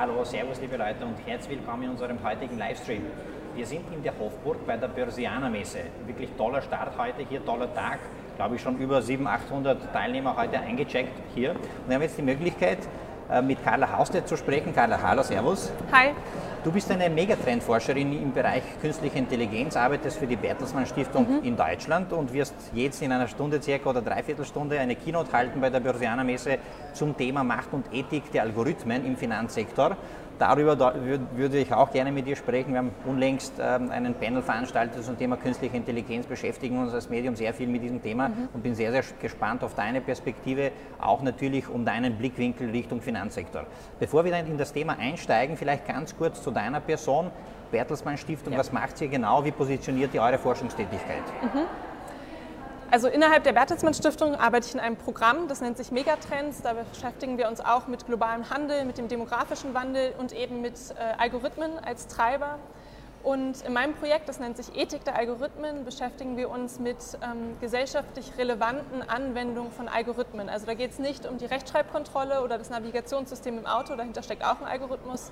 Hallo, Servus liebe Leute und herzlich willkommen in unserem heutigen Livestream. Wir sind in der Hofburg bei der Börsianer Messe. Wirklich toller Start heute hier, toller Tag. Glaube ich schon über 700, 800 Teilnehmer heute eingecheckt hier. Und wir haben jetzt die Möglichkeit, mit Carla Haustedt zu sprechen. Carla, hallo, servus. Hi. Du bist eine Megatrendforscherin im Bereich künstliche Intelligenz, arbeitest für die Bertelsmann Stiftung mhm. in Deutschland und wirst jetzt in einer Stunde circa oder Dreiviertelstunde eine Keynote halten bei der Börsianer Messe zum Thema Macht und Ethik der Algorithmen im Finanzsektor. Darüber würde ich auch gerne mit dir sprechen. Wir haben unlängst ähm, einen Panel veranstaltet zum Thema künstliche Intelligenz, beschäftigen uns als Medium sehr viel mit diesem Thema mhm. und bin sehr, sehr gespannt auf deine Perspektive, auch natürlich um deinen Blickwinkel Richtung Finanzsektor. Bevor wir dann in das Thema einsteigen, vielleicht ganz kurz zu deiner Person. Bertelsmann Stiftung, ja. was macht sie genau? Wie positioniert ihr eure Forschungstätigkeit? Mhm. Also innerhalb der Bertelsmann Stiftung arbeite ich in einem Programm, das nennt sich Megatrends. Da beschäftigen wir uns auch mit globalem Handel, mit dem demografischen Wandel und eben mit äh, Algorithmen als Treiber. Und in meinem Projekt, das nennt sich Ethik der Algorithmen, beschäftigen wir uns mit ähm, gesellschaftlich relevanten Anwendungen von Algorithmen. Also da geht es nicht um die Rechtschreibkontrolle oder das Navigationssystem im Auto, dahinter steckt auch ein Algorithmus,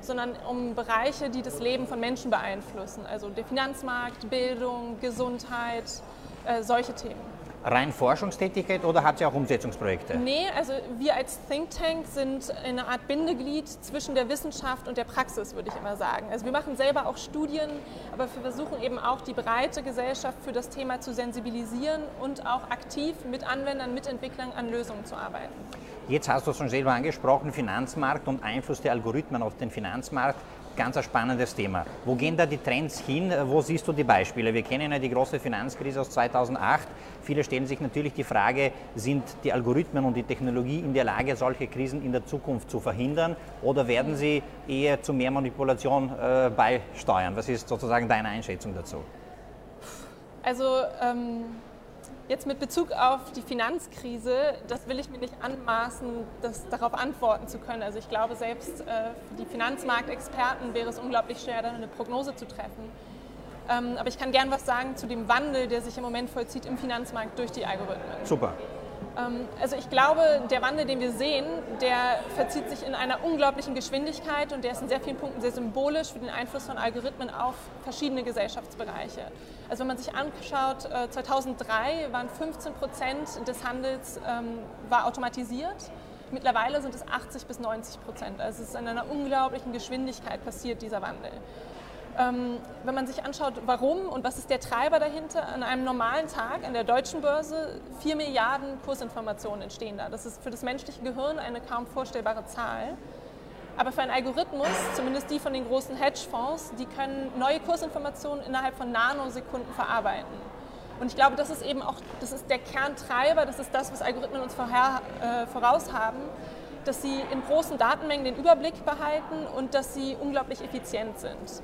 sondern um Bereiche, die das Leben von Menschen beeinflussen. Also der Finanzmarkt, Bildung, Gesundheit, äh, solche Themen. Rein Forschungstätigkeit oder hat sie auch Umsetzungsprojekte? Nee, also wir als Think Tank sind eine Art Bindeglied zwischen der Wissenschaft und der Praxis, würde ich immer sagen. Also wir machen selber auch Studien, aber wir versuchen eben auch die breite Gesellschaft für das Thema zu sensibilisieren und auch aktiv mit Anwendern, mit Entwicklern an Lösungen zu arbeiten. Jetzt hast du es schon selber angesprochen, Finanzmarkt und Einfluss der Algorithmen auf den Finanzmarkt ganz ein spannendes Thema. Wo gehen da die Trends hin? Wo siehst du die Beispiele? Wir kennen ja die große Finanzkrise aus 2008. Viele stellen sich natürlich die Frage, sind die Algorithmen und die Technologie in der Lage, solche Krisen in der Zukunft zu verhindern oder werden sie eher zu mehr Manipulation äh, beisteuern? Was ist sozusagen deine Einschätzung dazu? Also ähm Jetzt mit Bezug auf die Finanzkrise, das will ich mir nicht anmaßen, das, darauf antworten zu können. Also ich glaube, selbst äh, für die Finanzmarktexperten wäre es unglaublich schwer, dann eine Prognose zu treffen. Ähm, aber ich kann gern was sagen zu dem Wandel, der sich im Moment vollzieht im Finanzmarkt durch die Algorithmen. Super. Ähm, also ich glaube, der Wandel, den wir sehen, der verzieht sich in einer unglaublichen Geschwindigkeit und der ist in sehr vielen Punkten sehr symbolisch für den Einfluss von Algorithmen auf verschiedene Gesellschaftsbereiche. Also wenn man sich anschaut, 2003 äh, waren 15 Prozent des Handels ähm, war automatisiert. Mittlerweile sind es 80 bis 90 Prozent. Also es ist in einer unglaublichen Geschwindigkeit passiert dieser Wandel. Ähm, wenn man sich anschaut, warum und was ist der Treiber dahinter, an einem normalen Tag an der deutschen Börse 4 Milliarden Kursinformationen entstehen da. Das ist für das menschliche Gehirn eine kaum vorstellbare Zahl. Aber für einen Algorithmus, zumindest die von den großen Hedgefonds, die können neue Kursinformationen innerhalb von Nanosekunden verarbeiten. Und ich glaube, das ist eben auch, das ist der Kerntreiber, das ist das, was Algorithmen uns vorher, äh, voraus haben, dass sie in großen Datenmengen den Überblick behalten und dass sie unglaublich effizient sind.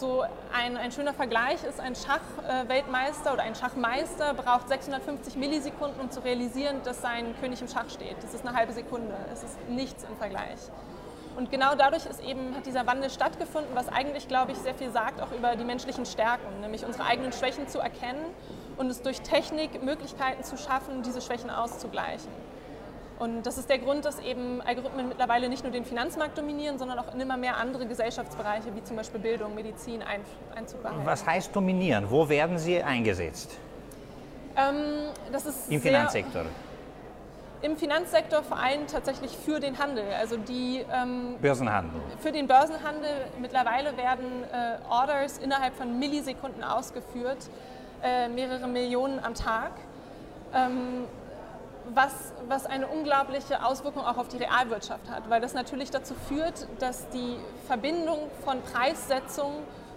So ein, ein schöner Vergleich ist, ein Schachweltmeister oder ein Schachmeister braucht 650 Millisekunden, um zu realisieren, dass sein König im Schach steht. Das ist eine halbe Sekunde, es ist nichts im Vergleich. Und genau dadurch ist eben, hat dieser Wandel stattgefunden, was eigentlich, glaube ich, sehr viel sagt auch über die menschlichen Stärken, nämlich unsere eigenen Schwächen zu erkennen und es durch Technik Möglichkeiten zu schaffen, diese Schwächen auszugleichen. Und das ist der Grund, dass eben Algorithmen mittlerweile nicht nur den Finanzmarkt dominieren, sondern auch in immer mehr andere Gesellschaftsbereiche, wie zum Beispiel Bildung, Medizin, Einzug behalten. Was heißt dominieren? Wo werden sie eingesetzt? Ähm, das ist Im Finanzsektor? Im Finanzsektor vor allem tatsächlich für den Handel, also die ähm, Börsenhandel. Für den Börsenhandel mittlerweile werden äh, Orders innerhalb von Millisekunden ausgeführt, äh, mehrere Millionen am Tag. Ähm, was, was eine unglaubliche Auswirkung auch auf die Realwirtschaft hat, weil das natürlich dazu führt, dass die Verbindung von Preissetzung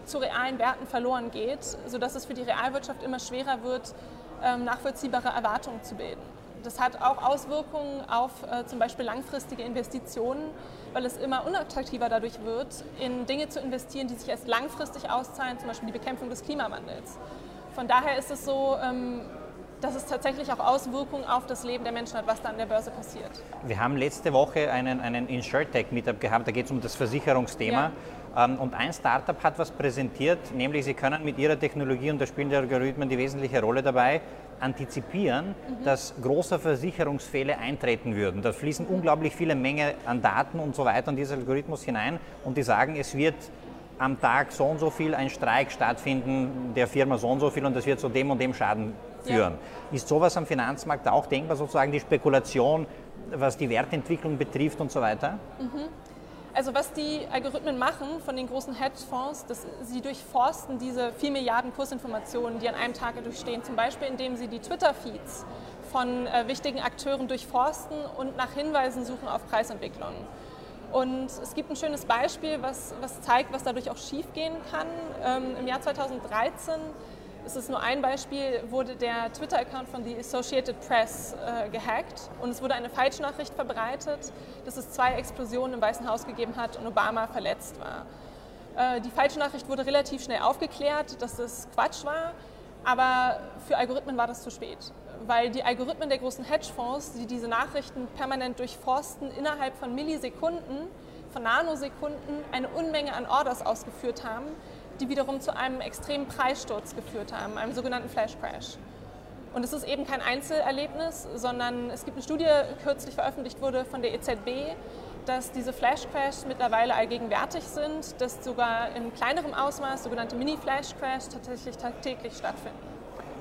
zu realen Werten verloren geht, sodass es für die Realwirtschaft immer schwerer wird, ähm, nachvollziehbare Erwartungen zu bilden. Das hat auch Auswirkungen auf äh, zum Beispiel langfristige Investitionen, weil es immer unattraktiver dadurch wird, in Dinge zu investieren, die sich erst langfristig auszahlen, zum Beispiel die Bekämpfung des Klimawandels. Von daher ist es so, ähm, dass es tatsächlich auch Auswirkungen auf das Leben der Menschen hat, was da an der Börse passiert. Wir haben letzte Woche einen, einen InsurTech-Meetup gehabt, da geht es um das Versicherungsthema. Ja. Ähm, und ein Startup hat was präsentiert, nämlich sie können mit ihrer Technologie, und da spielen die Algorithmen die wesentliche Rolle dabei, antizipieren, mhm. dass große Versicherungsfälle eintreten würden. Da fließen unglaublich viele Menge an Daten und so weiter in diesen Algorithmus hinein und die sagen, es wird am Tag so und so viel ein Streik stattfinden, der Firma so und so viel und das wird zu dem und dem Schaden führen. Ja. Ist sowas am Finanzmarkt auch denkbar, sozusagen die Spekulation, was die Wertentwicklung betrifft und so weiter? Mhm. Also was die Algorithmen machen von den großen Hedgefonds, dass sie durchforsten diese 4 Milliarden Kursinformationen, die an einem Tag durchstehen, zum Beispiel indem sie die Twitter-Feeds von äh, wichtigen Akteuren durchforsten und nach Hinweisen suchen auf Preisentwicklungen. Und es gibt ein schönes Beispiel, was, was zeigt, was dadurch auch schiefgehen kann. Ähm, Im Jahr 2013 es ist nur ein Beispiel, wurde der Twitter-Account von The Associated Press äh, gehackt und es wurde eine Falschnachricht verbreitet, dass es zwei Explosionen im Weißen Haus gegeben hat und Obama verletzt war. Äh, die Falschnachricht wurde relativ schnell aufgeklärt, dass das Quatsch war, aber für Algorithmen war das zu spät, weil die Algorithmen der großen Hedgefonds, die diese Nachrichten permanent durchforsten, innerhalb von Millisekunden, von Nanosekunden eine Unmenge an Orders ausgeführt haben, die wiederum zu einem extremen Preissturz geführt haben, einem sogenannten Flash Crash. Und es ist eben kein Einzelerlebnis, sondern es gibt eine Studie, die kürzlich veröffentlicht wurde von der EZB, dass diese Flash Crashs mittlerweile allgegenwärtig sind, dass sogar in kleinerem Ausmaß sogenannte Mini-Flash Crashs tatsächlich tagtäglich stattfinden.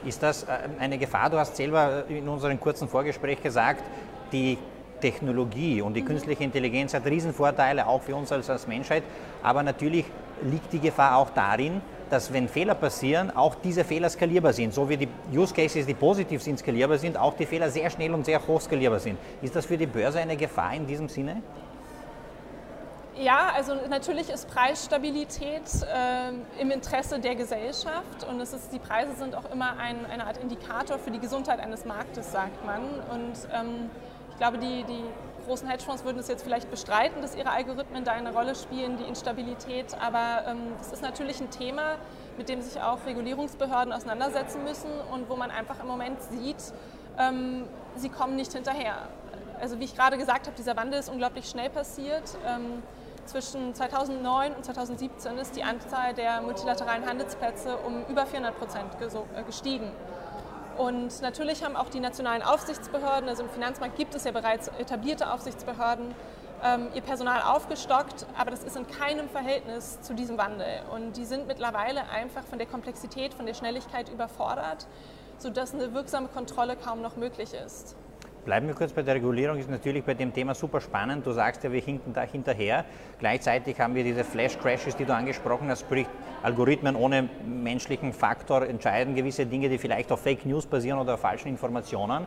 Ist das äh, eine Gefahr? Du hast selber in unserem kurzen Vorgespräch gesagt, die Technologie und die mhm. künstliche Intelligenz hat Riesenvorteile auch für uns als, als Menschheit, aber natürlich liegt die Gefahr auch darin, dass wenn Fehler passieren, auch diese Fehler skalierbar sind. So wie die Use Cases, die positiv sind, skalierbar sind, auch die Fehler sehr schnell und sehr hoch skalierbar sind. Ist das für die Börse eine Gefahr in diesem Sinne? Ja, also natürlich ist Preisstabilität äh, im Interesse der Gesellschaft und es ist, die Preise sind auch immer ein, eine Art Indikator für die Gesundheit eines Marktes, sagt man. Und ähm, ich glaube, die, die großen Hedgefonds würden es jetzt vielleicht bestreiten, dass ihre Algorithmen da eine Rolle spielen, die Instabilität. Aber ähm, das ist natürlich ein Thema, mit dem sich auch Regulierungsbehörden auseinandersetzen müssen und wo man einfach im Moment sieht, ähm, sie kommen nicht hinterher. Also wie ich gerade gesagt habe, dieser Wandel ist unglaublich schnell passiert. Ähm, zwischen 2009 und 2017 ist die Anzahl der multilateralen Handelsplätze um über 400 Prozent äh, gestiegen. Und natürlich haben auch die nationalen Aufsichtsbehörden, also im Finanzmarkt gibt es ja bereits etablierte Aufsichtsbehörden, ähm, ihr Personal aufgestockt, aber das ist in keinem Verhältnis zu diesem Wandel. Und die sind mittlerweile einfach von der Komplexität, von der Schnelligkeit überfordert, sodass eine wirksame Kontrolle kaum noch möglich ist. Bleiben wir kurz bei der Regulierung, ist natürlich bei dem Thema super spannend. Du sagst ja, wir hinken da hinterher. Gleichzeitig haben wir diese Flash-Crashes, die du angesprochen hast, sprich Algorithmen ohne menschlichen Faktor entscheiden gewisse Dinge, die vielleicht auf Fake News basieren oder auf falschen Informationen.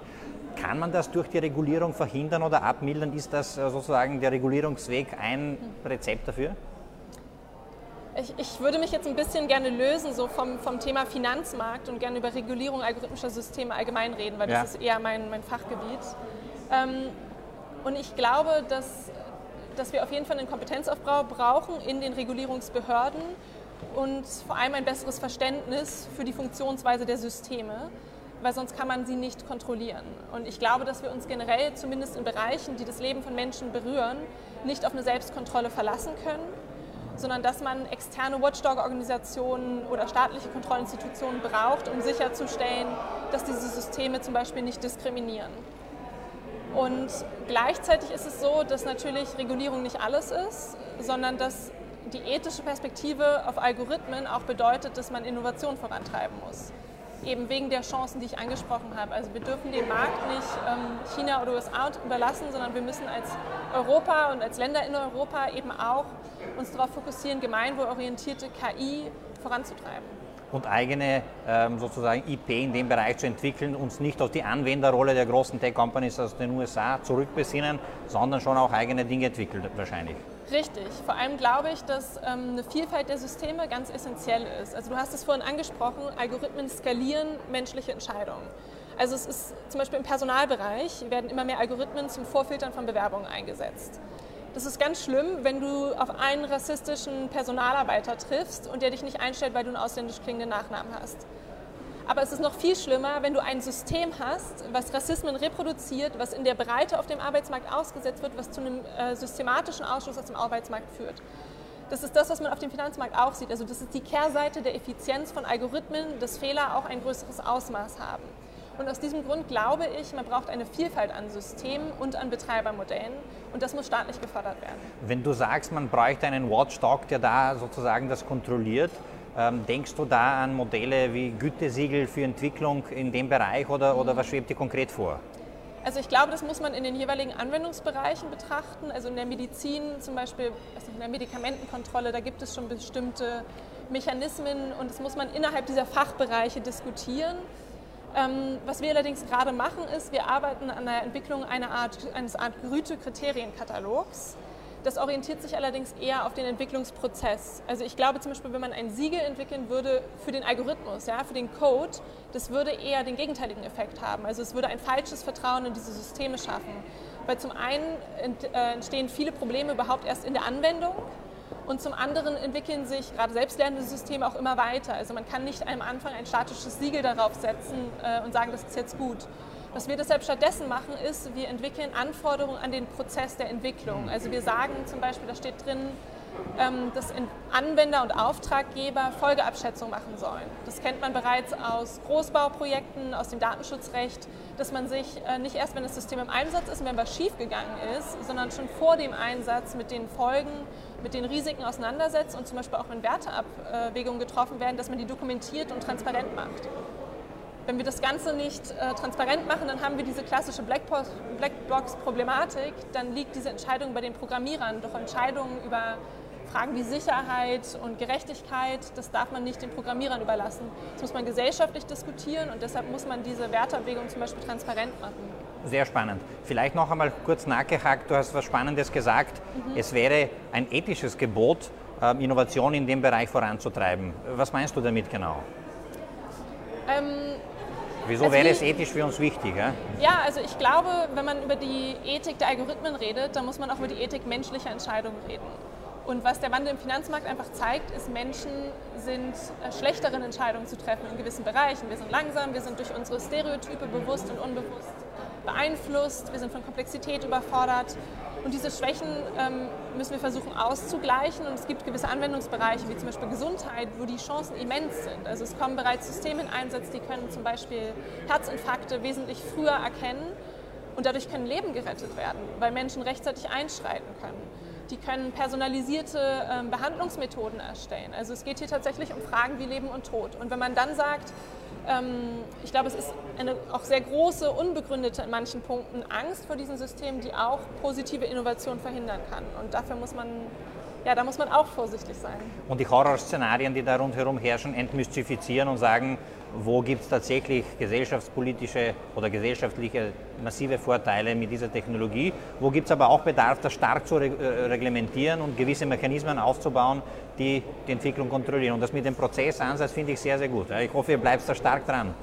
Kann man das durch die Regulierung verhindern oder abmildern? Ist das äh, sozusagen der Regulierungsweg ein Rezept dafür? Ich, ich, würde mich jetzt ein bisschen gerne lösen so vom, vom Thema Finanzmarkt und gerne über Regulierung algorithmischer Systeme allgemein reden, weil ja. das ist eher mein, mein Fachgebiet. Ähm, und ich glaube, dass, dass wir auf jeden Fall einen Kompetenzaufbau brauchen in den Regulierungsbehörden und vor allem ein besseres Verständnis für die Funktionsweise der Systeme, weil sonst kann man sie nicht kontrollieren. Und ich glaube, dass wir uns generell, zumindest in Bereichen, die das Leben von Menschen berühren, nicht auf eine Selbstkontrolle verlassen können sondern dass man externe Watchdog-Organisationen oder staatliche Kontrollinstitutionen braucht, um sicherzustellen, dass diese Systeme zum Beispiel nicht diskriminieren. Und gleichzeitig ist es so, dass natürlich Regulierung nicht alles ist, sondern dass die ethische Perspektive auf Algorithmen auch bedeutet, dass man Innovation vorantreiben muss eben wegen der Chancen, die ich angesprochen habe. Also wir dürfen den Markt nicht ähm, China oder USA überlassen, sondern wir müssen als Europa und als Länder in Europa eben auch uns darauf fokussieren, gemeinwohlorientierte KI voranzutreiben und eigene ähm, sozusagen IP in dem Bereich zu entwickeln, uns nicht auf die Anwenderrolle der großen Tech-Companies aus den USA zurückbesinnen, sondern schon auch eigene Dinge entwickeln wahrscheinlich. Richtig. Vor allem glaube ich, dass ähm, eine Vielfalt der Systeme ganz essentiell ist. Also du hast es vorhin angesprochen, Algorithmen skalieren menschliche Entscheidungen. Also es ist zum Beispiel im Personalbereich werden immer mehr Algorithmen zum Vorfiltern von Bewerbungen eingesetzt. Das ist ganz schlimm, wenn du auf einen rassistischen Personalarbeiter triffst und der dich nicht einstellt, weil du einen ausländisch klingenden Nachnamen hast. Aber es ist noch viel schlimmer, wenn du ein System hast, was Rassismen reproduziert, was in der Breite auf dem Arbeitsmarkt ausgesetzt wird, was zu einem äh, systematischen Ausschluss aus dem Arbeitsmarkt führt. Das ist das, was man auf dem Finanzmarkt auch sieht. Also das ist die Kehrseite der Effizienz von Algorithmen, dass Fehler auch ein größeres Ausmaß haben. Und aus diesem Grund glaube ich, man braucht eine Vielfalt an Systemen und an Betreibermodellen und das muss staatlich gefördert werden. Wenn du sagst, man bräuchte einen Watchdog, der da sozusagen das kontrolliert, denkst du da an Modelle wie Gütesiegel für Entwicklung in dem Bereich oder, oder was schwebt dir konkret vor? Also ich glaube, das muss man in den jeweiligen Anwendungsbereichen betrachten. Also in der Medizin zum Beispiel, also in der Medikamentenkontrolle, da gibt es schon bestimmte Mechanismen und das muss man innerhalb dieser Fachbereiche diskutieren. Ähm, was wir allerdings gerade machen, ist, wir arbeiten an der Entwicklung einer Art, eines Art Güte-Kriterienkatalogs. Das orientiert sich allerdings eher auf den Entwicklungsprozess. Also ich glaube zum Beispiel, wenn man ein Siegel entwickeln würde für den Algorithmus, ja, für den Code, das würde eher den gegenteiligen Effekt haben. Also es würde ein falsches Vertrauen in diese Systeme schaffen. Weil zum einen äh, entstehen viele Probleme überhaupt erst in der Anwendung und zum anderen entwickeln sich gerade selbstlernende Systeme auch immer weiter. Also man kann nicht am Anfang ein statisches Siegel darauf setzen äh, und sagen, das ist jetzt gut. Was wir deshalb stattdessen machen, ist, wir entwickeln Anforderungen an den Prozess der Entwicklung. Also wir sagen zum Beispiel, da steht drin, ähm, dass Anwender und Auftraggeber Folgeabschätzung machen sollen. Das kennt man bereits aus Großbauprojekten, aus dem Datenschutzrecht, dass man sich äh, nicht erst, wenn das System im Einsatz ist und wenn was schiefgegangen ist, sondern schon vor dem Einsatz mit den Folgen, mit den Risiken auseinandersetzt und zum Beispiel auch wenn Werteabwägungen getroffen werden, dass man die dokumentiert und transparent macht. Wenn wir das Ganze nicht äh, transparent machen, dann haben wir diese klassische Blackbox-Problematik. Dann liegt diese Entscheidung bei den Programmierern. Doch Entscheidungen über Fragen wie Sicherheit und Gerechtigkeit, das darf man nicht den Programmierern überlassen. Das muss man gesellschaftlich diskutieren und deshalb muss man diese Wertabwägung zum Beispiel transparent machen. Sehr spannend. Vielleicht noch einmal kurz nachgehakt, du hast was Spannendes gesagt. Mhm. Es wäre ein ethisches Gebot, ähm, Innovation in dem Bereich voranzutreiben. Was meinst du damit genau? Ähm, Wieso also wäre es ethisch für uns wichtig? Ja? ja, also ich glaube, wenn man über die Ethik der Algorithmen redet, dann muss man auch über die Ethik menschlicher Entscheidungen reden. Und was der Wandel im Finanzmarkt einfach zeigt, ist, Menschen sind äh, schlechteren Entscheidungen zu treffen in gewissen Bereichen. Wir sind langsam, wir sind durch unsere Stereotype bewusst und unbewusst beeinflusst, wir sind von Komplexität überfordert. Und diese Schwächen ähm, müssen wir versuchen auszugleichen. Und es gibt gewisse Anwendungsbereiche, wie zum Beispiel Gesundheit, wo die Chancen immens sind. Also es kommen bereits Systeme in Einsatz, die können zum Beispiel Herzinfarkte wesentlich früher erkennen. Und dadurch können Leben gerettet werden, weil Menschen rechtzeitig einschreiten können die können personalisierte ähm, Behandlungsmethoden erstellen. Also es geht hier tatsächlich um Fragen wie Leben und Tod. Und wenn man dann sagt, ähm, ich glaube, es ist eine auch sehr große, unbegründete in manchen Punkten Angst vor diesen Systemen, die auch positive Innovation verhindern kann. Und dafür muss man ja, da muss man auch vorsichtig sein. Und die Horrorszenarien, die da rundherum herrschen, entmystifizieren und sagen, wo gibt es tatsächlich gesellschaftspolitische oder gesellschaftliche massive Vorteile mit dieser Technologie, wo gibt es aber auch Bedarf, das stark zu reglementieren und gewisse Mechanismen aufzubauen, die die Entwicklung kontrollieren. Und das mit dem Prozessansatz finde ich sehr, sehr gut. Ich hoffe, ihr bleibt da stark dran.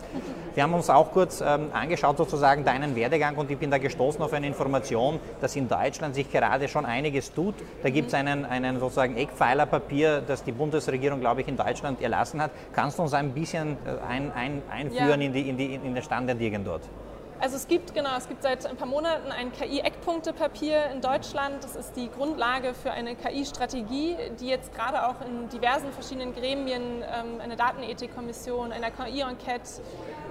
Wir haben uns auch kurz ähm, angeschaut, sozusagen deinen Werdegang und ich bin da gestoßen auf eine Information, dass in Deutschland sich gerade schon einiges tut. Da gibt es einen, einen sozusagen Eckpfeilerpapier, das die Bundesregierung, glaube ich, in Deutschland erlassen hat. Kannst du uns ein bisschen äh, ein, ein, einführen ja. in, die, in, die, in den Stand der Dinge dort? Also es gibt genau, es gibt seit ein paar Monaten ein KI-Eckpunktepapier in Deutschland. Das ist die Grundlage für eine KI-Strategie, die jetzt gerade auch in diversen verschiedenen Gremien, ähm, einer Datenethikkommission, einer KI-Enquete,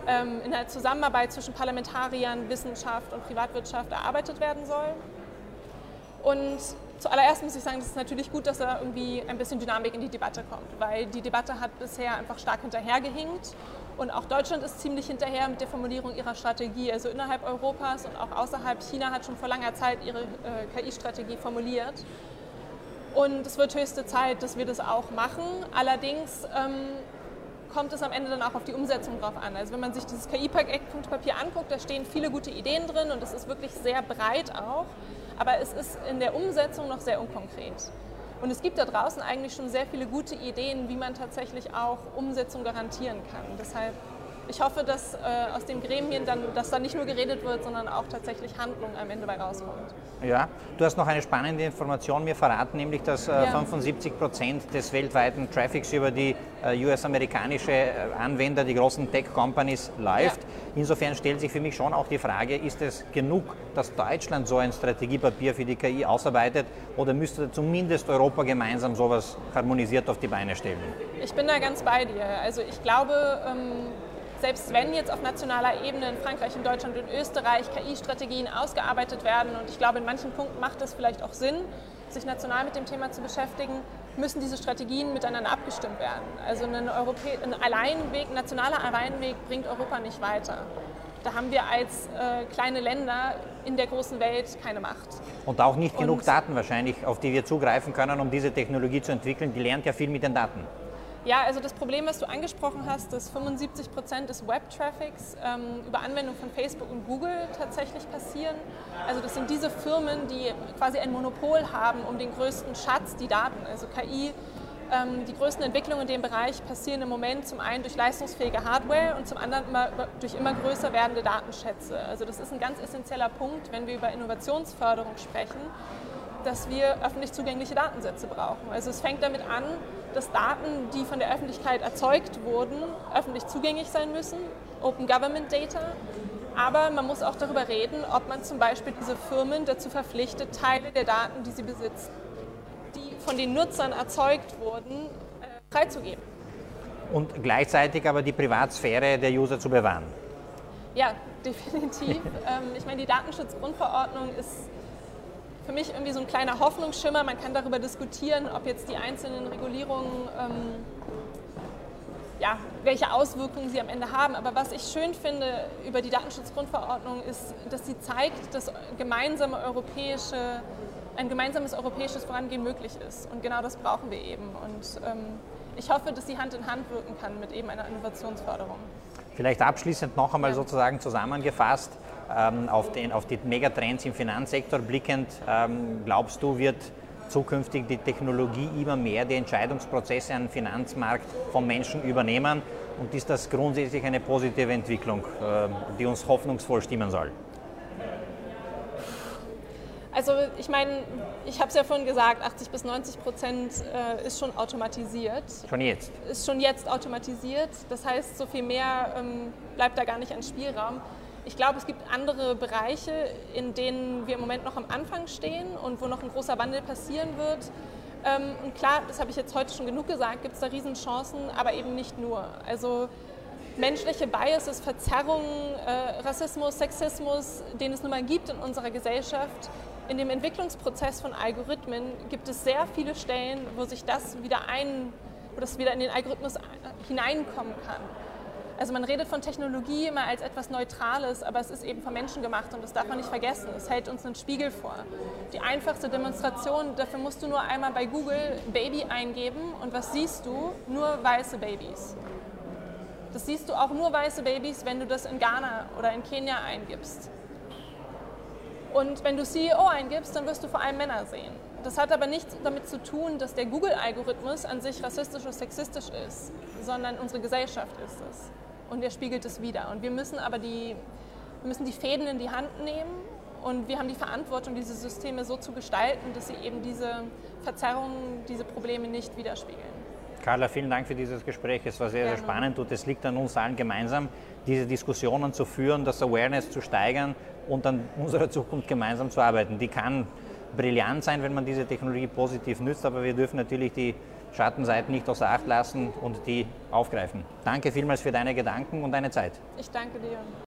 ähm, in der Zusammenarbeit zwischen Parlamentariern, Wissenschaft und Privatwirtschaft erarbeitet werden soll. Und zuallererst muss ich sagen, es ist natürlich gut, dass da irgendwie ein bisschen Dynamik in die Debatte kommt, weil die Debatte hat bisher einfach stark hinterhergehinkt und auch Deutschland ist ziemlich hinterher mit der Formulierung ihrer Strategie. Also innerhalb Europas und auch außerhalb China hat schon vor langer Zeit ihre äh, KI-Strategie formuliert. Und es wird höchste Zeit, dass wir das auch machen. Allerdings ähm, kommt es am Ende dann auch auf die Umsetzung drauf an. Also wenn man sich dieses KI-Eckpunktpapier anguckt, da stehen viele gute Ideen drin und es ist wirklich sehr breit auch. Aber es ist in der Umsetzung noch sehr unkonkret. Und es gibt da draußen eigentlich schon sehr viele gute Ideen, wie man tatsächlich auch Umsetzung garantieren kann. Deshalb ich hoffe, dass äh, aus dem Gremien dann, dass da nicht nur geredet wird, sondern auch tatsächlich Handlung am Ende bei rauskommt. Ja, du hast noch eine spannende Information mir verraten, nämlich dass äh, ja. 75 Prozent des weltweiten Traffics über die äh, US-amerikanische äh, Anwender, die großen Tech-Companies, läuft. Ja. Insofern stellt sich für mich schon auch die Frage, ist es genug, dass Deutschland so ein Strategiepapier für die KI ausarbeitet oder müsste zumindest Europa gemeinsam sowas harmonisiert auf die Beine stellen? Ich bin da ganz bei dir. Also ich glaube, ähm, selbst wenn jetzt auf nationaler Ebene in Frankreich, in Deutschland und Österreich KI-Strategien ausgearbeitet werden, und ich glaube, in manchen Punkten macht das vielleicht auch Sinn, sich national mit dem Thema zu beschäftigen, müssen diese Strategien miteinander abgestimmt werden. Also ein, Europä ein Alleinweg, ein nationaler Alleinweg bringt Europa nicht weiter. Da haben wir als äh, kleine Länder in der großen Welt keine Macht. Und auch nicht genug Daten wahrscheinlich, auf die wir zugreifen können, um diese Technologie zu entwickeln. Die lernt ja viel mit den Daten. Ja, also das Problem, was du angesprochen hast, dass 75 Prozent des Web-Traffics ähm, über Anwendung von Facebook und Google tatsächlich passieren. Also das sind diese Firmen, die quasi ein Monopol haben um den größten Schatz, die Daten, also KI. Ähm, die größten Entwicklungen in dem Bereich passieren im Moment zum einen durch leistungsfähige Hardware und zum anderen immer, durch immer größer werdende Datenschätze. Also das ist ein ganz essentieller Punkt, wenn wir über Innovationsförderung sprechen, dass wir öffentlich zugängliche Datensätze brauchen. Also es fängt damit an, dass Daten, die von der Öffentlichkeit erzeugt wurden, öffentlich zugänglich sein müssen, Open Government Data. Aber man muss auch darüber reden, ob man zum Beispiel diese Firmen dazu verpflichtet, Teile der Daten, die sie besitzen, die von den Nutzern erzeugt wurden, äh, freizugeben. Und gleichzeitig aber die Privatsphäre der User zu bewahren. Ja, definitiv. Ähm, ich meine, die Datenschutzgrundverordnung ist für mich irgendwie so ein kleiner Hoffnungsschimmer. Man kann darüber diskutieren, ob jetzt die einzelnen Regulierungen, ähm, ja, welche Auswirkungen sie am Ende haben. Aber was ich schön finde über die Datenschutzgrundverordnung ist, dass sie zeigt, dass gemeinsame europäische, ein gemeinsames europäisches Vorangehen möglich ist. Und genau das brauchen wir eben. Und ähm, ich hoffe, dass sie Hand in Hand wirken kann mit eben einer Innovationsförderung. Vielleicht abschließend noch einmal ja. sozusagen zusammengefasst ähm, auf, den, auf die Megatrends im Finanzsektor blickend, ähm, glaubst du, wird zukünftig die Technologie immer mehr die Entscheidungsprozesse am Finanzmarkt vom Menschen übernehmen? Und ist das grundsätzlich eine positive Entwicklung, äh, die uns hoffnungsvoll stimmen soll? Also ich meine, ich habe es ja vorhin gesagt, 80 bis 90 Prozent äh, ist schon automatisiert. Schon jetzt? Ist schon jetzt automatisiert. Das heißt, so viel mehr ähm, bleibt da gar nicht an Spielraum. Ich glaube, es gibt andere Bereiche, in denen wir im Moment noch am Anfang stehen und wo noch ein großer Wandel passieren wird. Ähm, und klar, das habe ich jetzt heute schon genug gesagt, gibt es da Riesenchancen, aber eben nicht nur. Also menschliche Biases, Verzerrungen, äh, Rassismus, Sexismus, den es nun mal gibt in unserer Gesellschaft, in dem Entwicklungsprozess von Algorithmen gibt es sehr viele Stellen, wo sich das wieder ein, wo das wieder in den Algorithmus hineinkommen kann. Also man redet von Technologie immer als etwas Neutrales, aber es ist eben von Menschen gemacht und das darf man nicht vergessen. Es hält uns einen Spiegel vor. Die einfachste Demonstration, dafür musst du nur einmal bei Google Baby eingeben und was siehst du? Nur weiße Babys. Das siehst du auch nur weiße Babys, wenn du das in Ghana oder in Kenia eingibst. Und wenn du CEO eingibst, dann wirst du vor allem Männer sehen. Das hat aber nichts damit zu tun, dass der Google-Algorithmus an sich rassistisch oder sexistisch ist, sondern unsere Gesellschaft ist es. Und er spiegelt es wieder. Und wir müssen aber die, wir müssen die Fäden in die Hand nehmen und wir haben die Verantwortung, diese Systeme so zu gestalten, dass sie eben diese Verzerrungen, diese Probleme nicht widerspiegeln. Carla, vielen Dank für dieses Gespräch. Es war sehr, sehr spannend und es liegt an uns allen gemeinsam, diese Diskussionen zu führen, das Awareness zu steigern und an unserer Zukunft gemeinsam zu arbeiten. Die kann brillant sein, wenn man diese Technologie positiv nützt, aber wir dürfen natürlich die Schattenseiten nicht außer Acht lassen und die aufgreifen. Danke vielmals für deine Gedanken und deine Zeit. Ich danke dir.